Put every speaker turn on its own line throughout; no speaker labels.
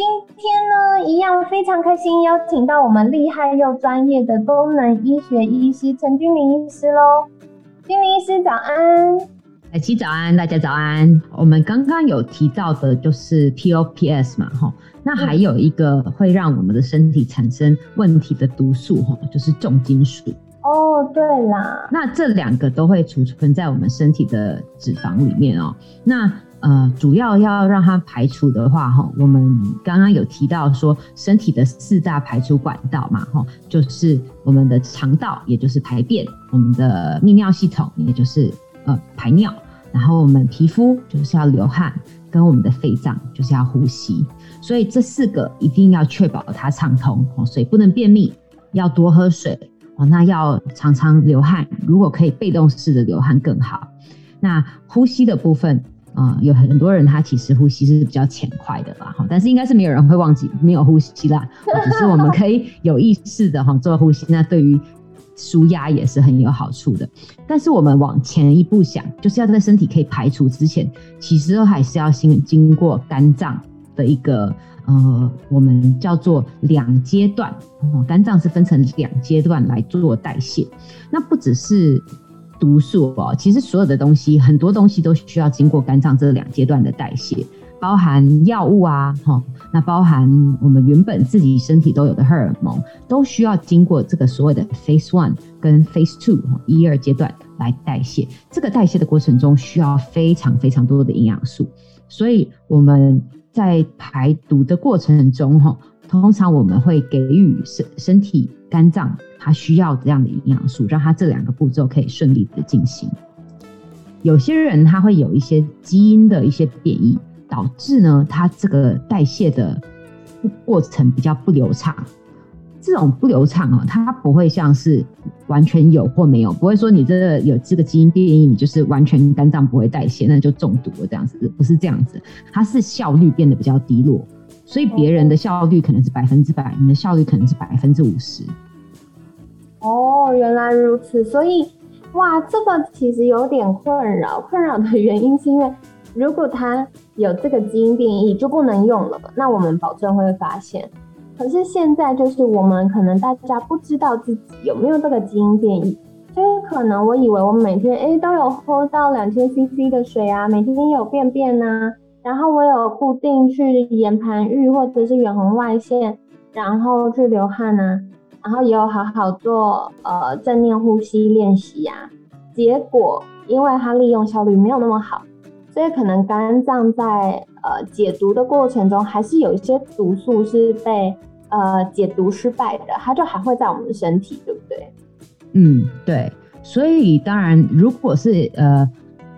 今天呢，一样非常开心，邀请到我们厉害又专业的功能医学医师陈君明医师喽。君明医师早安，
凯琪早安，大家早安。我们刚刚有提到的就是 POPS 嘛，哈，那还有一个会让我们的身体产生问题的毒素，哈，就是重金属。
哦，对啦，
那这两个都会储存在我们身体的脂肪里面哦。那呃，主要要让它排除的话，哈，我们刚刚有提到说，身体的四大排除管道嘛，哈，就是我们的肠道，也就是排便；我们的泌尿系统，也就是呃排尿；然后我们皮肤就是要流汗，跟我们的肺脏就是要呼吸。所以这四个一定要确保它畅通，哦，所以不能便秘，要多喝水，哦，那要常常流汗，如果可以被动式的流汗更好。那呼吸的部分。啊，有很多人他其实呼吸是比较浅快的啦，哈，但是应该是没有人会忘记没有呼吸啦，只是我们可以有意识的哈做呼吸，那对于舒压也是很有好处的。但是我们往前一步想，就是要在身体可以排除之前，其实都还是要先经过肝脏的一个呃，我们叫做两阶段，哦，肝脏是分成两阶段来做代谢，那不只是。毒素哦，其实所有的东西，很多东西都需要经过肝脏这两阶段的代谢，包含药物啊，哈，那包含我们原本自己身体都有的荷尔蒙，都需要经过这个所谓的 phase one 跟 phase two 一二阶段来代谢。这个代谢的过程中，需要非常非常多的营养素，所以我们在排毒的过程中，哈。通常我们会给予身身体肝脏它需要这样的营养素，让它这两个步骤可以顺利的进行。有些人他会有一些基因的一些变异，导致呢他这个代谢的过程比较不流畅。这种不流畅啊，它不会像是完全有或没有，不会说你这个有这个基因变异，你就是完全肝脏不会代谢，那就中毒了这样子，不是这样子，它是效率变得比较低落。所以别人的效率可能是百分之百，你的效率可能是百分之五十。
哦，原来如此。所以，哇，这个其实有点困扰。困扰的原因是因为，如果他有这个基因变异，就不能用了。那我们保证会发现。可是现在就是我们可能大家不知道自己有没有这个基因变异，所以可能我以为我每天哎都有喝到两千 CC 的水啊，每天有便便呐。然后我有固定去岩盘浴或者是远红外线，然后去流汗啊，然后也有好好做呃正念呼吸练习呀。结果因为它利用效率没有那么好，所以可能肝脏在呃解毒的过程中，还是有一些毒素是被呃解毒失败的，它就还会在我们的身体，对不对？
嗯，对。所以当然，如果是呃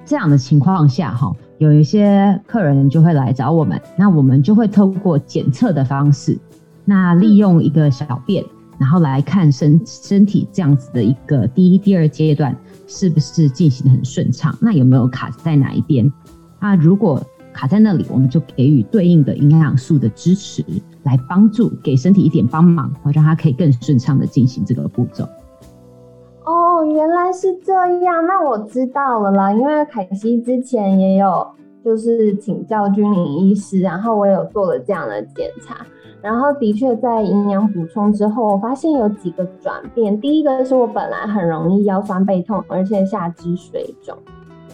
这样的情况下，哈。有一些客人就会来找我们，那我们就会透过检测的方式，那利用一个小便，然后来看身身体这样子的一个第一、第二阶段是不是进行的很顺畅，那有没有卡在哪一边？那如果卡在那里，我们就给予对应的营养素的支持，来帮助给身体一点帮忙，让它可以更顺畅的进行这个步骤。
哦，原来是这样，那我知道了啦。因为凯西之前也有就是请教君临医师，然后我有做了这样的检查，然后的确在营养补充之后，我发现有几个转变。第一个是我本来很容易腰酸背痛，而且下肢水肿，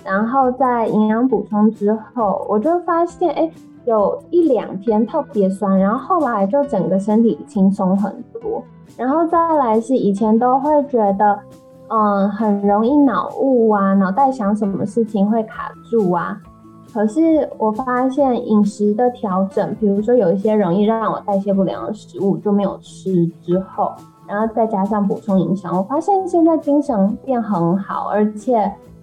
然后在营养补充之后，我就发现哎，有一两天特别酸，然后后来就整个身体轻松很多。然后再来是以前都会觉得，嗯，很容易脑雾啊，脑袋想什么事情会卡住啊。可是我发现饮食的调整，比如说有一些容易让我代谢不良的食物就没有吃之后，然后再加上补充营养，我发现现在精神变很好，而且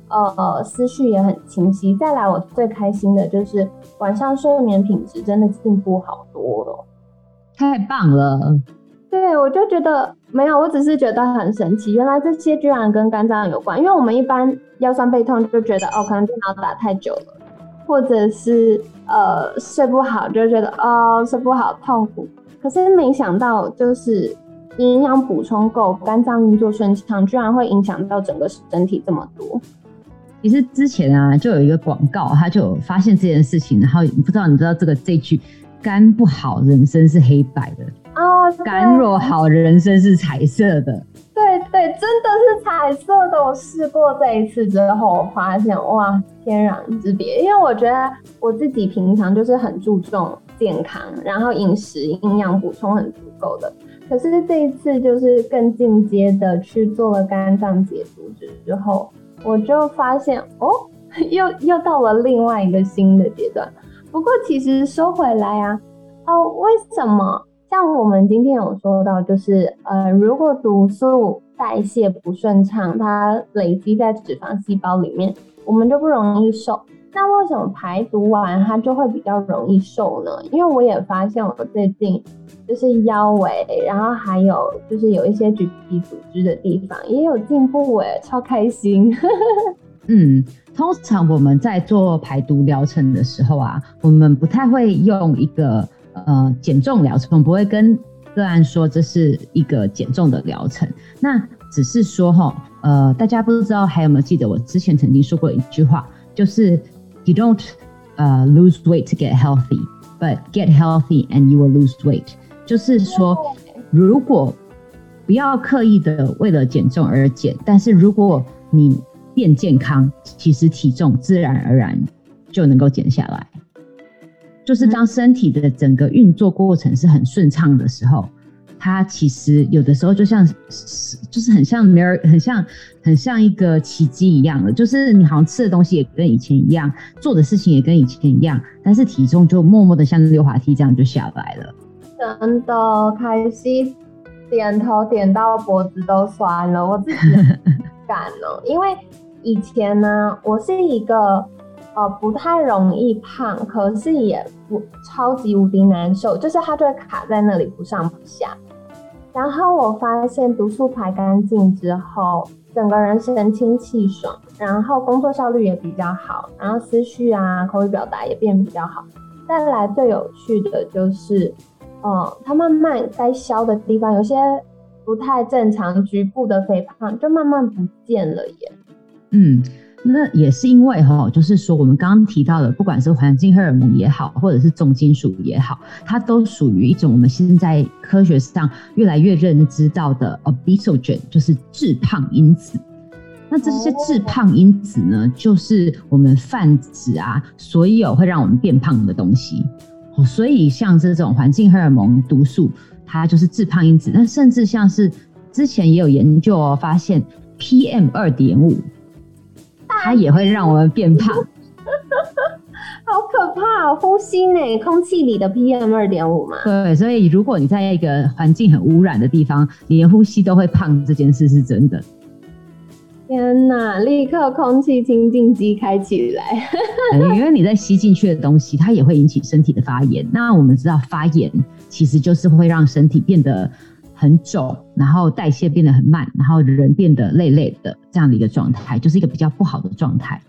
呃呃思绪也很清晰。再来我最开心的就是晚上睡眠品质真的进步好多了，
太棒了。
对，我就觉得没有，我只是觉得很神奇，原来这些居然跟肝脏有关。因为我们一般腰酸背痛就觉得哦，可能电脑打太久了，或者是呃睡不好，就觉得哦睡不好痛苦。可是没想到，就是营养补充够，肝脏运作顺畅，居然会影响到整个身体这么多。
其实之前啊，就有一个广告，他就有发现这件事情，然后不知道你知道这个这句“肝不好，人生是黑白的”。
哦，
肝若好，人生是彩色的。
对，真的是彩色的。我试过这一次之后，发现哇，天壤之别。因为我觉得我自己平常就是很注重健康，然后饮食营养补充很足够的。可是这一次就是更进阶的去做了肝脏解毒之后，我就发现哦，又又到了另外一个新的阶段。不过其实说回来啊，哦，为什么？像我们今天有说到，就是呃，如果毒素代谢不顺畅，它累积在脂肪细胞里面，我们就不容易瘦。那为什么排毒完它就会比较容易瘦呢？因为我也发现我最近就是腰围，然后还有就是有一些橘皮组织的地方也有进步哎，超开心。
嗯，通常我们在做排毒疗程的时候啊，我们不太会用一个。呃，减重疗程不会跟个案说这是一个减重的疗程，那只是说哈，呃，大家不知道还有没有记得我之前曾经说过一句话，就是 You don't 呃 lose weight to get healthy, but get healthy and you will lose weight。就是说，如果不要刻意的为了减重而减，但是如果你变健康，其实体重自然而然就能够减下来。就是当身体的整个运作过程是很顺畅的时候，它其实有的时候就像是，就是很像没有，很像很像一个奇迹一样的，就是你好像吃的东西也跟以前一样，做的事情也跟以前一样，但是体重就默默的像溜滑梯这样就下来了。
真的，开心，点头点到脖子都酸了，我自己感了，因为以前呢，我是一个。呃，不太容易胖，可是也不超级无敌难受，就是它就会卡在那里不上不下。然后我发现毒素排干净之后，整个人神清气爽，然后工作效率也比较好，然后思绪啊、口语表达也变比较好。再来最有趣的就是，嗯，它慢慢该消的地方，有些不太正常局部的肥胖就慢慢不见了耶。
嗯。那也是因为哈，就是说我们刚刚提到的，不管是环境荷尔蒙也好，或者是重金属也好，它都属于一种我们现在科学上越来越认知到的 obesogen，就是致胖因子。那这些致胖因子呢，就是我们泛指啊，所有会让我们变胖的东西。哦所以像这种环境荷尔蒙毒素，它就是致胖因子。那甚至像是之前也有研究哦，发现 PM 二点五。它也会让我们变胖，
好可怕！呼吸呢，空气里的 PM 二点五嘛。
对，所以如果你在一个环境很污染的地方，你连呼吸都会胖，这件事是真的。
天哪！立刻空气清净机开起来。
因为你在吸进去的东西，它也会引起身体的发炎。那我们知道，发炎其实就是会让身体变得。很肿，然后代谢变得很慢，然后人变得累累的这样的一个状态，就是一个比较不好的状态。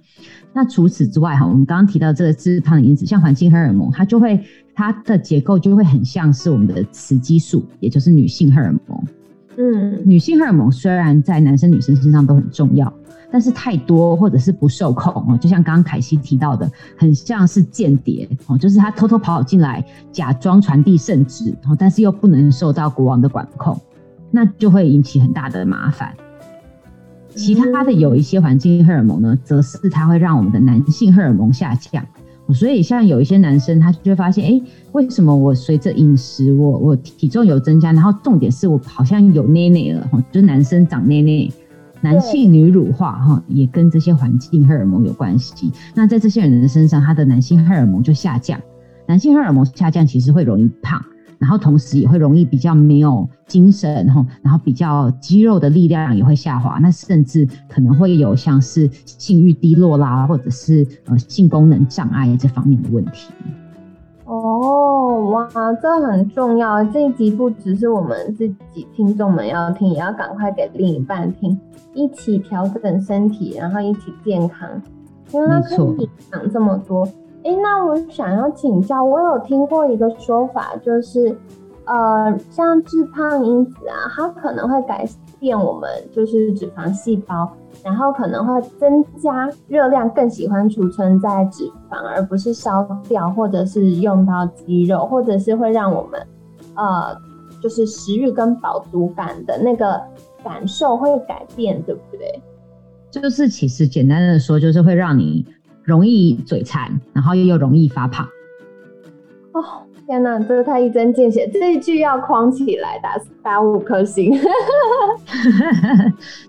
那除此之外，哈，我们刚刚提到这个致胖的因子，像环境荷尔蒙，它就会它的结构就会很像是我们的雌激素，也就是女性荷尔蒙。嗯，女性荷尔蒙虽然在男生女生身上都很重要。但是太多或者是不受控哦，就像刚刚凯西提到的，很像是间谍哦，就是他偷偷跑进来，假装传递圣旨哦，但是又不能受到国王的管控，那就会引起很大的麻烦。其他的有一些环境荷尔蒙呢，则是它会让我们的男性荷尔蒙下降，所以像有一些男生，他就会发现，哎，为什么我随着饮食，我我体重有增加，然后重点是我好像有内内了哈，就是男生长内内。男性女乳化哈，也跟这些环境荷尔蒙有关系。那在这些人的身上，他的男性荷尔蒙就下降。男性荷尔蒙下降，其实会容易胖，然后同时也会容易比较没有精神哈，然后比较肌肉的力量也会下滑。那甚至可能会有像是性欲低落啦，或者是呃性功能障碍这方面的问题。
哦，哇，这很重要。这一集不只是我们自己听众们要听，也要赶快给另一半听，一起调整身体，然后一起健康。因为它可以讲这么多。哎，那我想要请教，我有听过一个说法，就是呃，像致胖因子啊，它可能会改变我们就是脂肪细胞。然后可能会增加热量，更喜欢储存在脂肪，而不是烧掉，或者是用到肌肉，或者是会让我们，呃，就是食欲跟饱足感的那个感受会改变，对不对？
就是其实简单的说，就是会让你容易嘴馋，然后又又容易发胖。
哦。天哪，这个太一针见血，这一句要框起来打打五颗星。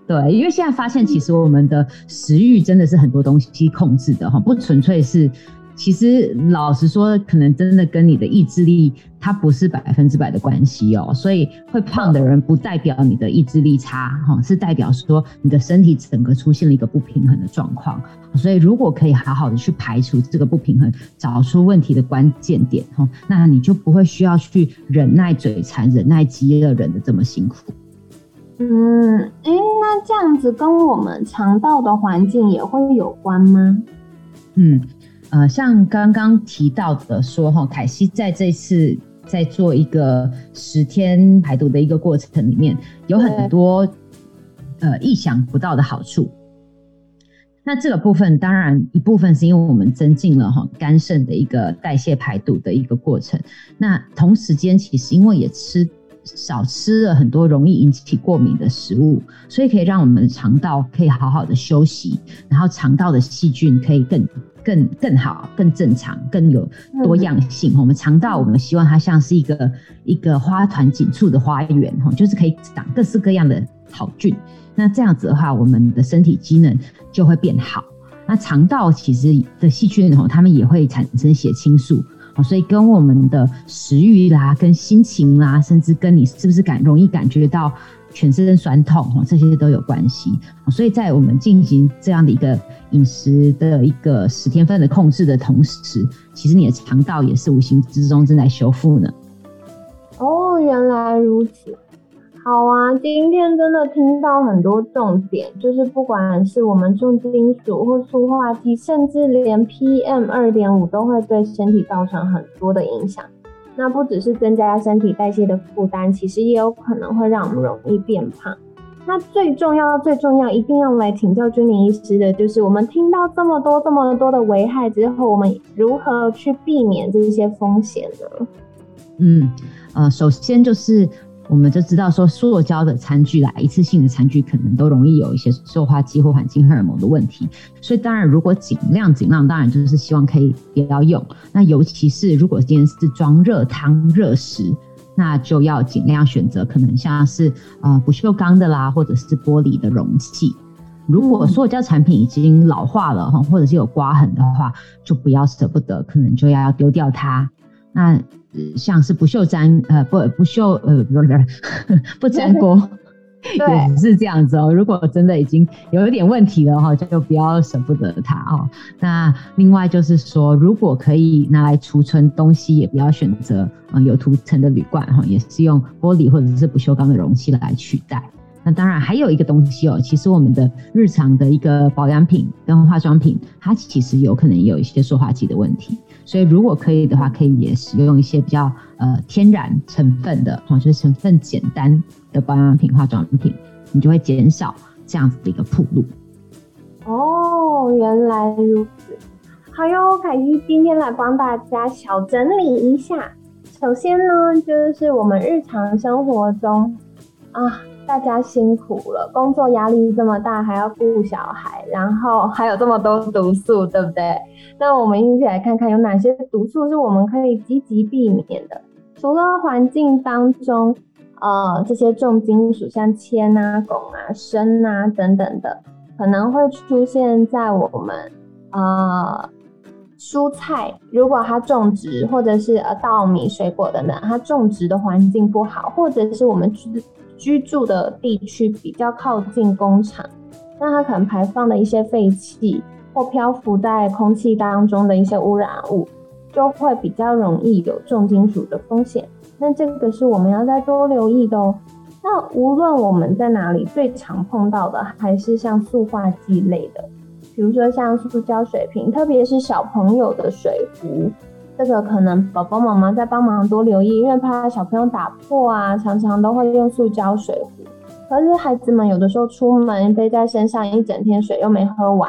对，因为现在发现，其实我们的食欲真的是很多东西控制的哈，不纯粹是。其实老实说，可能真的跟你的意志力，它不是百分之百的关系哦。所以会胖的人，不代表你的意志力差哈，是代表说你的身体整个出现了一个不平衡的状况。所以如果可以好好的去排除这个不平衡，找出问题的关键点哈，那你就不会需要去忍耐嘴馋、忍耐饥饿，忍的这么辛苦。
嗯，哎，那这样子跟我们肠道的环境也会有关吗？
嗯。呃，像刚刚提到的说哈，凯西在这次在做一个十天排毒的一个过程里面，有很多呃意想不到的好处。那这个部分当然一部分是因为我们增进了哈肝肾的一个代谢排毒的一个过程。那同时间其实因为也吃少吃了很多容易引起过敏的食物，所以可以让我们的肠道可以好好的休息，然后肠道的细菌可以更。更更好、更正常、更有多样性。我们肠道，我们希望它像是一个一个花团锦簇的花园，哈，就是可以长各式各样的好菌。那这样子的话，我们的身体机能就会变好。那肠道其实的细菌，哈，它们也会产生血清素，所以跟我们的食欲啦、跟心情啦，甚至跟你是不是感容易感觉到。全身酸痛，这些都有关系。所以在我们进行这样的一个饮食的一个十天份的控制的同时，其实你的肠道也是无形之中正在修复呢。
哦，原来如此。好啊，今天真的听到很多重点，就是不管是我们重金属或塑化剂，甚至连 PM 二点五都会对身体造成很多的影响。那不只是增加身体代谢的负担，其实也有可能会让我们容易变胖。那最重要、最重要，一定要来请教君宁医师的，就是我们听到这么多、这么多的危害之后，我们如何去避免这些风险呢？
嗯，呃，首先就是。我们就知道说，塑胶的餐具啦，一次性的餐具可能都容易有一些塑化剂或环境荷尔蒙的问题，所以当然如果尽量尽量，当然就是希望可以不要用。那尤其是如果今天是装热汤热食，那就要尽量选择可能像是呃不锈钢的啦，或者是玻璃的容器。如果塑胶产品已经老化了哈，或者是有刮痕的话，就不要舍不得，可能就要丢掉它。那像是不锈粘呃不不锈呃不是 不粘锅，也是这样子哦。如果真的已经有一点问题了哈，就不要舍不得它哦。那另外就是说，如果可以拿来储存东西，也不要选择嗯有涂层的铝罐哈，也是用玻璃或者是不锈钢的容器来取代。那当然还有一个东西哦，其实我们的日常的一个保养品跟化妆品，它其实有可能有一些塑化剂的问题。所以如果可以的话，可以也使用一些比较呃天然成分的，哈，就是成分简单的保养品、化妆品，你就会减少这样子的一个铺路。
哦，原来如此。好哟，凯西今天来帮大家小整理一下。首先呢，就是我们日常生活中啊。大家辛苦了，工作压力这么大，还要顾小孩，然后还有这么多毒素，对不对？那我们一起来看看有哪些毒素是我们可以积极避免的。除了环境当中，呃，这些重金属像铅啊、汞啊、砷啊等等的，可能会出现在我们呃蔬菜，如果它种植或者是呃稻米、水果等等，它种植的环境不好，或者是我们居住的地区比较靠近工厂，那它可能排放的一些废气或漂浮在空气当中的一些污染物，就会比较容易有重金属的风险。那这个是我们要再多留意的哦。那无论我们在哪里，最常碰到的还是像塑化剂类的，比如说像塑胶水瓶，特别是小朋友的水壶，这个可能宝宝妈妈在帮忙多留意，因为怕小朋友打破啊，常常都会用塑胶水壶。可是孩子们有的时候出门背在身上一整天，水又没喝完。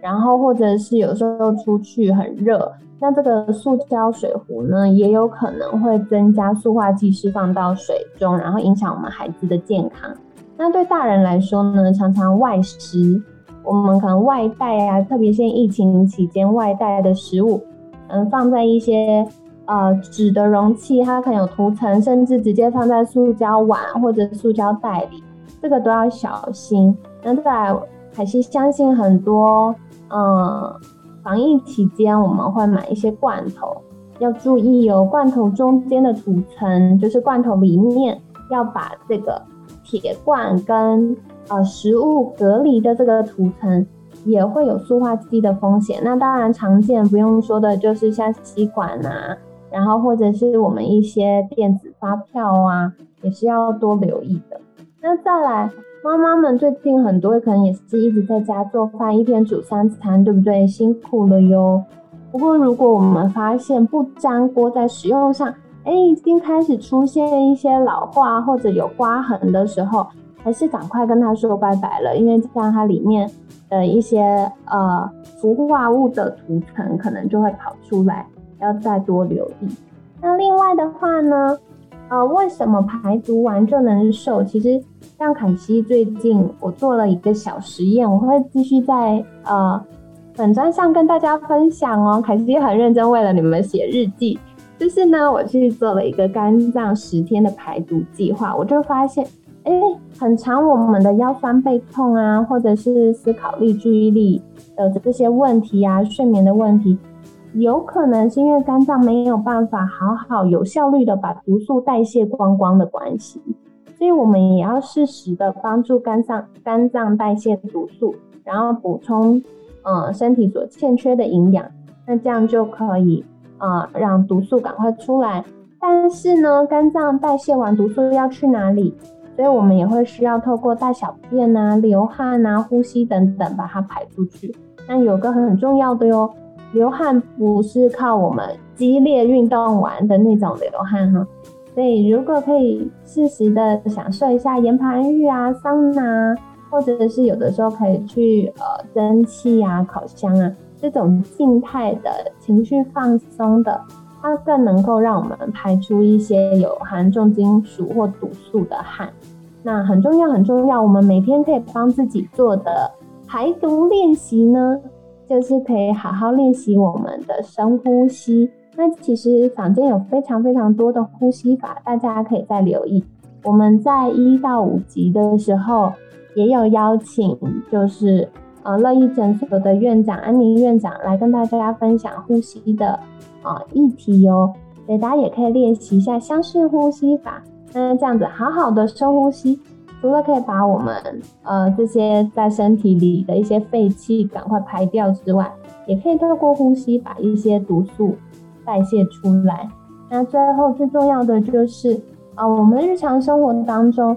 然后或者是有时候出去很热，那这个塑胶水壶呢，也有可能会增加塑化剂释放到水中，然后影响我们孩子的健康。那对大人来说呢，常常外食，我们可能外带啊，特别现在疫情期间外带的食物，嗯，放在一些呃纸的容器，它可能有涂层，甚至直接放在塑胶碗或者塑胶袋里，这个都要小心。那在还是相信很多。嗯，防疫期间我们会买一些罐头，要注意哦。罐头中间的涂层，就是罐头里面要把这个铁罐跟呃食物隔离的这个涂层，也会有塑化剂的风险。那当然常见不用说的就是像吸管啊，然后或者是我们一些电子发票啊，也是要多留意的。那再来。妈妈们最近很多可能也是一直在家做饭，一天煮三餐，对不对？辛苦了哟。不过如果我们发现不粘锅在使用上，哎，已经开始出现一些老化或者有刮痕的时候，还是赶快跟他说拜拜了，因为这样它里面的一些呃氟化物的涂层可能就会跑出来，要再多留意。那另外的话呢？呃，为什么排毒完就能瘦？其实像凯西最近我做了一个小实验，我会继续在呃粉砖上跟大家分享哦。凯西很认真为了你们写日记，就是呢，我去做了一个肝脏十天的排毒计划，我就发现，哎，很长我们的腰酸背痛啊，或者是思考力、注意力的这些问题啊，睡眠的问题。有可能是因为肝脏没有办法好好有效率的把毒素代谢光光的关系，所以我们也要适时的帮助肝脏肝脏代谢毒素，然后补充呃身体所欠缺的营养，那这样就可以啊让毒素赶快出来。但是呢，肝脏代谢完毒素要去哪里？所以我们也会需要透过大小便啊、流汗啊、呼吸等等把它排出去。那有个很重要的哟。流汗不是靠我们激烈运动完的那种流汗哈，所以如果可以适时的享受一下岩盘浴啊、桑拿，或者是有的时候可以去呃蒸汽啊、烤箱啊这种静态的情绪放松的，它更能够让我们排出一些有含重金属或毒素的汗。那很重要很重要，我们每天可以帮自己做的排毒练习呢。就是可以好好练习我们的深呼吸。那其实坊间有非常非常多的呼吸法，大家可以再留意。我们在一到五级的时候也有邀请，就是呃乐意诊所的院长安宁院长来跟大家分享呼吸的啊议题哟。所以大家也可以练习一下相似呼吸法。那这样子好好的深呼吸。除了可以把我们呃这些在身体里的一些废气赶快排掉之外，也可以透过呼吸把一些毒素代谢出来。那最后最重要的就是啊，我们日常生活当中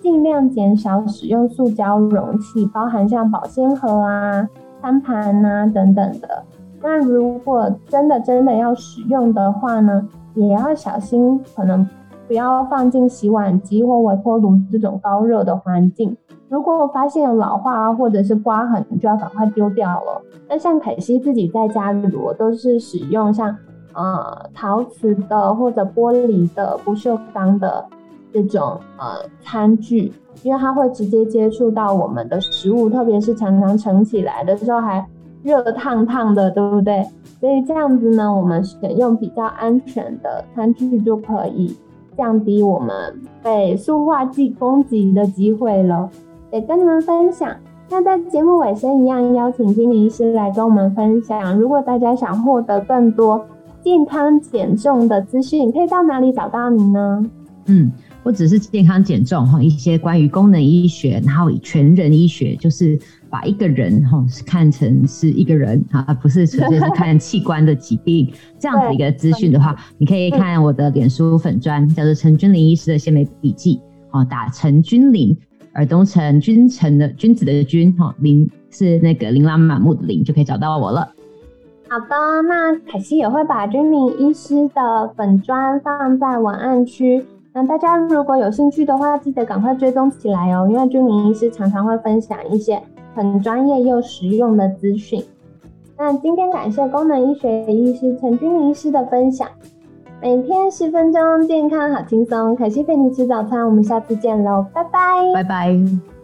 尽量减少使用塑胶容器，包含像保鲜盒啊、餐盘啊等等的。那如果真的真的要使用的话呢，也要小心可能。不要放进洗碗机或微波炉这种高热的环境。如果我发现有老化或者是刮痕，就要赶快丢掉了。那像凯西自己在家里，我都是使用像呃陶瓷的或者玻璃的不锈钢的这种呃餐具，因为它会直接接触到我们的食物，特别是常常盛起来的时候还热烫烫的，对不对？所以这样子呢，我们选用比较安全的餐具就可以。降低我们被塑化剂攻击的机会了，得跟你们分享。那在节目尾声一样，邀请金理医师来跟我们分享。如果大家想获得更多健康减重的资讯，可以到哪里找到你呢？
嗯，或者是健康减重哈，一些关于功能医学，然后全人医学，就是把一个人哈看成是一个人啊，不是纯粹是看器官的疾病这样子一个资讯的话，你可以看我的脸书粉砖，叫做陈君林医师的鲜美笔记，哦，打陈君林，耳东陈君臣的君子的君，哈，林是那个琳琅满目的琳，就可以找到我了。
好的，那凯西也会把君玲医师的粉砖放在文案区。那大家如果有兴趣的话，记得赶快追踪起来哦，因为君明医师常常会分享一些很专业又实用的资讯。那今天感谢功能医学医师陈君明医师的分享，每天十分钟，健康好轻松。可惜陪你吃早餐，我们下次见喽，拜拜，
拜拜。